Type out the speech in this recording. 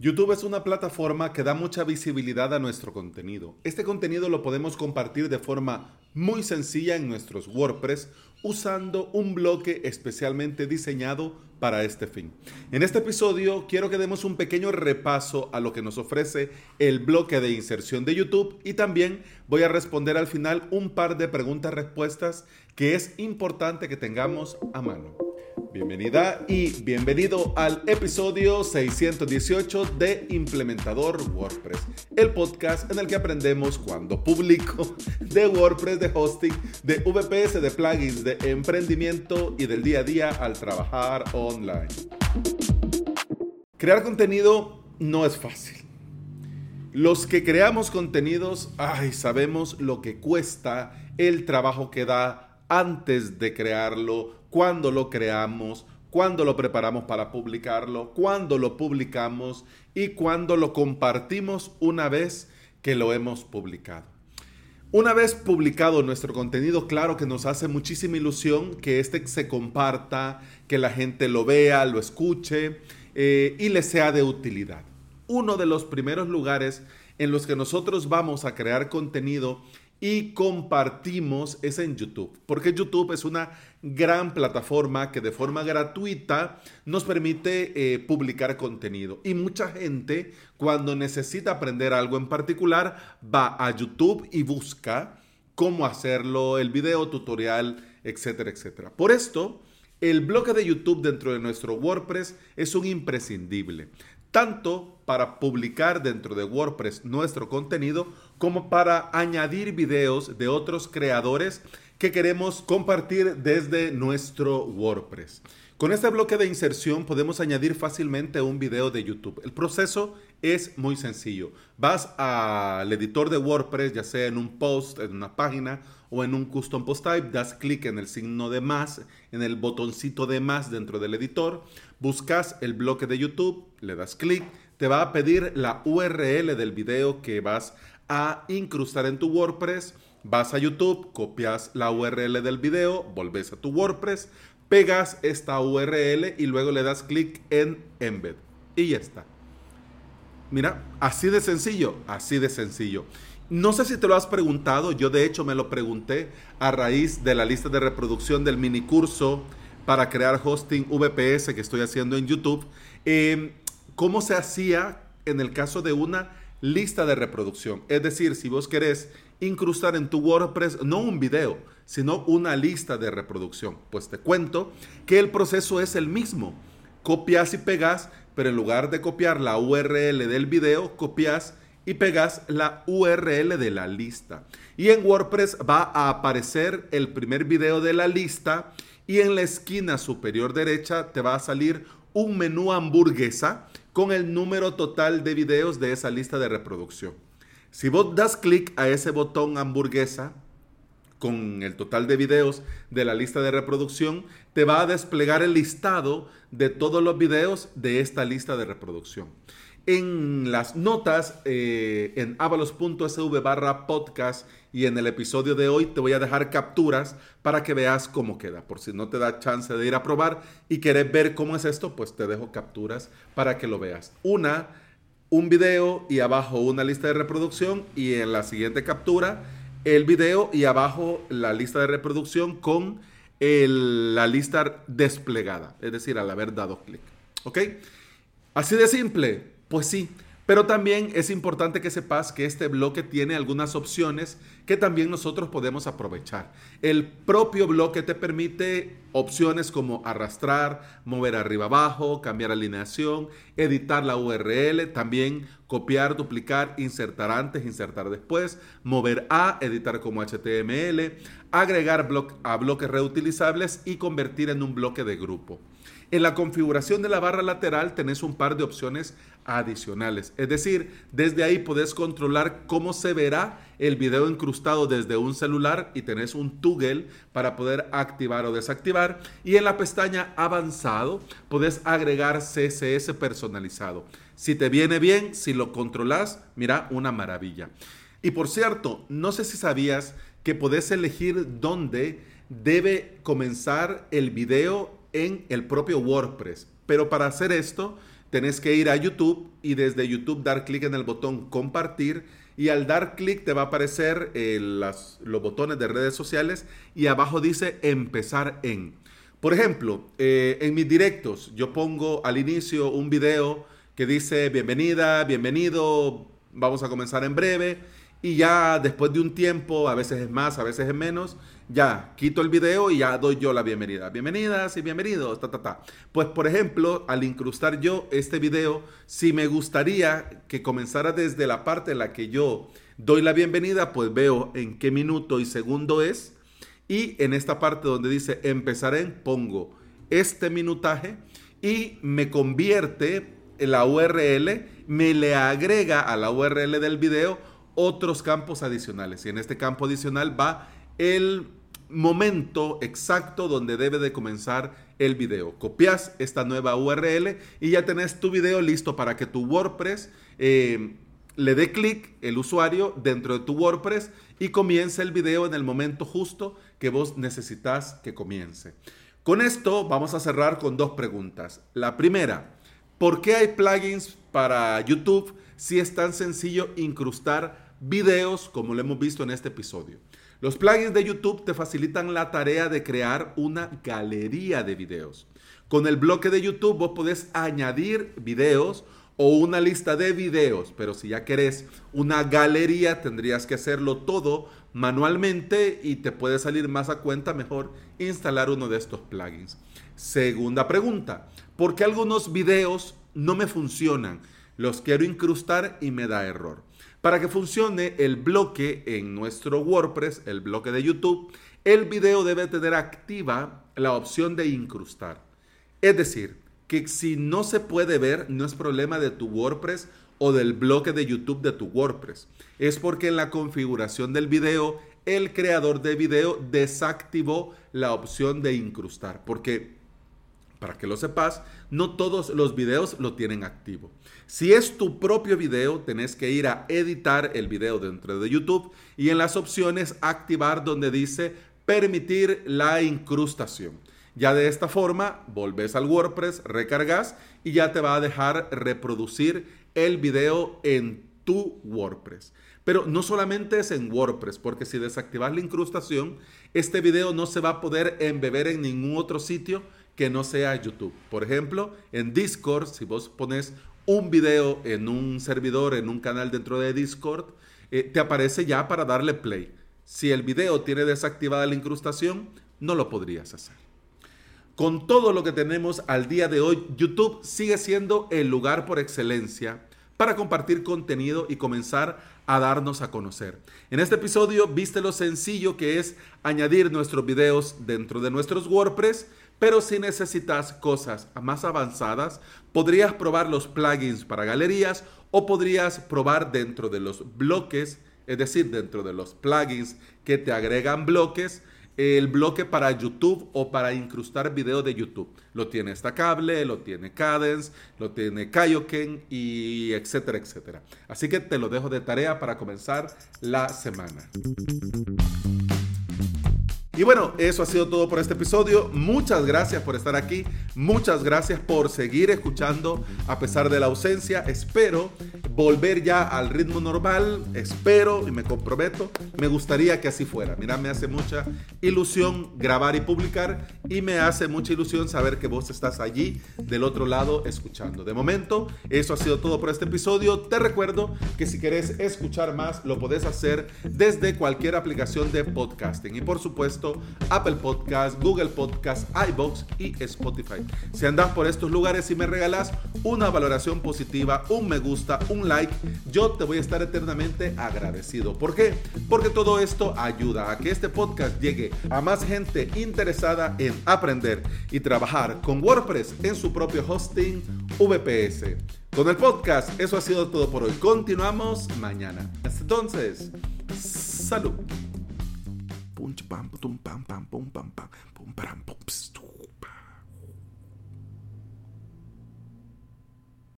YouTube es una plataforma que da mucha visibilidad a nuestro contenido. Este contenido lo podemos compartir de forma muy sencilla en nuestros WordPress usando un bloque especialmente diseñado para este fin. En este episodio quiero que demos un pequeño repaso a lo que nos ofrece el bloque de inserción de YouTube y también voy a responder al final un par de preguntas-respuestas que es importante que tengamos a mano. Bienvenida y bienvenido al episodio 618 de Implementador WordPress, el podcast en el que aprendemos cuando publico de WordPress, de hosting, de VPS, de plugins, de emprendimiento y del día a día al trabajar online. Crear contenido no es fácil. Los que creamos contenidos, ay, sabemos lo que cuesta, el trabajo que da antes de crearlo, cuándo lo creamos, cuándo lo preparamos para publicarlo, cuándo lo publicamos y cuándo lo compartimos una vez que lo hemos publicado. Una vez publicado nuestro contenido, claro que nos hace muchísima ilusión que este se comparta, que la gente lo vea, lo escuche eh, y le sea de utilidad. Uno de los primeros lugares en los que nosotros vamos a crear contenido y compartimos es en YouTube, porque YouTube es una gran plataforma que de forma gratuita nos permite eh, publicar contenido. Y mucha gente cuando necesita aprender algo en particular va a YouTube y busca cómo hacerlo, el video tutorial, etcétera, etcétera. Por esto, el bloque de YouTube dentro de nuestro WordPress es un imprescindible tanto para publicar dentro de WordPress nuestro contenido como para añadir videos de otros creadores que queremos compartir desde nuestro WordPress. Con este bloque de inserción podemos añadir fácilmente un video de YouTube. El proceso es muy sencillo. Vas al editor de WordPress, ya sea en un post, en una página o en un custom post type, das clic en el signo de más, en el botoncito de más dentro del editor, buscas el bloque de YouTube, le das clic, te va a pedir la URL del video que vas a incrustar en tu WordPress. Vas a YouTube, copias la URL del video, volves a tu WordPress, pegas esta URL y luego le das clic en Embed. Y ya está. Mira, así de sencillo, así de sencillo. No sé si te lo has preguntado, yo de hecho me lo pregunté a raíz de la lista de reproducción del mini curso para crear hosting VPS que estoy haciendo en YouTube. Em, ¿Cómo se hacía en el caso de una lista de reproducción? Es decir, si vos querés incrustar en tu WordPress no un video, sino una lista de reproducción. Pues te cuento que el proceso es el mismo. Copias y pegas pero en lugar de copiar la URL del video, copias y pegas la URL de la lista. Y en WordPress va a aparecer el primer video de la lista y en la esquina superior derecha te va a salir un menú hamburguesa con el número total de videos de esa lista de reproducción. Si vos das clic a ese botón hamburguesa, con el total de videos de la lista de reproducción, te va a desplegar el listado de todos los videos de esta lista de reproducción. En las notas, eh, en avalos.sv barra podcast y en el episodio de hoy te voy a dejar capturas para que veas cómo queda. Por si no te da chance de ir a probar y querés ver cómo es esto, pues te dejo capturas para que lo veas. Una, un video y abajo una lista de reproducción y en la siguiente captura el video y abajo la lista de reproducción con la lista desplegada, es decir, al haber dado clic. ¿Ok? Así de simple, pues sí. Pero también es importante que sepas que este bloque tiene algunas opciones que también nosotros podemos aprovechar. El propio bloque te permite opciones como arrastrar, mover arriba abajo, cambiar alineación, editar la URL, también copiar, duplicar, insertar antes, insertar después, mover a, editar como HTML, agregar a bloques reutilizables y convertir en un bloque de grupo. En la configuración de la barra lateral tenés un par de opciones adicionales. Es decir, desde ahí podés controlar cómo se verá el video incrustado desde un celular y tenés un toggle para poder activar o desactivar. Y en la pestaña avanzado podés agregar CSS personalizado. Si te viene bien, si lo controlas, mira, una maravilla. Y por cierto, no sé si sabías que podés elegir dónde debe comenzar el video en el propio WordPress. Pero para hacer esto, tenés que ir a YouTube y desde YouTube dar clic en el botón compartir y al dar clic te va a aparecer eh, los botones de redes sociales y abajo dice empezar en. Por ejemplo, eh, en mis directos yo pongo al inicio un video que dice bienvenida, bienvenido, vamos a comenzar en breve y ya después de un tiempo, a veces es más, a veces es menos, ya quito el video y ya doy yo la bienvenida. Bienvenidas y bienvenidos, ta, ta, ta. Pues por ejemplo, al incrustar yo este video, si me gustaría que comenzara desde la parte en la que yo doy la bienvenida, pues veo en qué minuto y segundo es. Y en esta parte donde dice empezar en, pongo este minutaje y me convierte la URL, me le agrega a la URL del video otros campos adicionales. Y en este campo adicional va el momento exacto donde debe de comenzar el video. Copias esta nueva URL y ya tenés tu video listo para que tu WordPress eh, le dé clic el usuario dentro de tu WordPress y comience el video en el momento justo que vos necesitas que comience. Con esto vamos a cerrar con dos preguntas. La primera, ¿por qué hay plugins para YouTube si es tan sencillo incrustar videos como lo hemos visto en este episodio. Los plugins de YouTube te facilitan la tarea de crear una galería de videos. Con el bloque de YouTube vos podés añadir videos o una lista de videos, pero si ya querés una galería tendrías que hacerlo todo manualmente y te puede salir más a cuenta mejor instalar uno de estos plugins. Segunda pregunta, ¿por qué algunos videos no me funcionan? Los quiero incrustar y me da error. Para que funcione el bloque en nuestro WordPress, el bloque de YouTube, el video debe tener activa la opción de incrustar. Es decir, que si no se puede ver, no es problema de tu WordPress o del bloque de YouTube de tu WordPress. Es porque en la configuración del video, el creador de video desactivó la opción de incrustar. Porque para que lo sepas, no todos los videos lo tienen activo. Si es tu propio video, tenés que ir a editar el video dentro de YouTube y en las opciones activar donde dice permitir la incrustación. Ya de esta forma, volvés al WordPress, recargas y ya te va a dejar reproducir el video en tu WordPress. Pero no solamente es en WordPress, porque si desactivas la incrustación, este video no se va a poder embeber en ningún otro sitio que no sea YouTube. Por ejemplo, en Discord, si vos pones un video en un servidor, en un canal dentro de Discord, eh, te aparece ya para darle play. Si el video tiene desactivada la incrustación, no lo podrías hacer. Con todo lo que tenemos al día de hoy, YouTube sigue siendo el lugar por excelencia para compartir contenido y comenzar a darnos a conocer. En este episodio viste lo sencillo que es añadir nuestros videos dentro de nuestros WordPress, pero si necesitas cosas más avanzadas, podrías probar los plugins para galerías o podrías probar dentro de los bloques, es decir, dentro de los plugins que te agregan bloques, el bloque para YouTube o para incrustar video de YouTube. Lo tiene Stacable, lo tiene Cadence, lo tiene Kaioken y etcétera, etcétera. Así que te lo dejo de tarea para comenzar la semana. Y bueno, eso ha sido todo por este episodio. Muchas gracias por estar aquí. Muchas gracias por seguir escuchando a pesar de la ausencia. Espero volver ya al ritmo normal. Espero y me comprometo. Me gustaría que así fuera. Mira, me hace mucha ilusión grabar y publicar y me hace mucha ilusión saber que vos estás allí del otro lado escuchando. De momento, eso ha sido todo por este episodio. Te recuerdo que si querés escuchar más, lo podés hacer desde cualquier aplicación de podcasting. Y por supuesto, Apple Podcast, Google Podcast, iBox y Spotify. Si andas por estos lugares y me regalas una valoración positiva, un me gusta, un like, yo te voy a estar eternamente agradecido. ¿Por qué? Porque todo esto ayuda a que este podcast llegue a más gente interesada en aprender y trabajar con WordPress en su propio hosting VPS. Con el podcast, eso ha sido todo por hoy. Continuamos mañana. Hasta entonces, salud.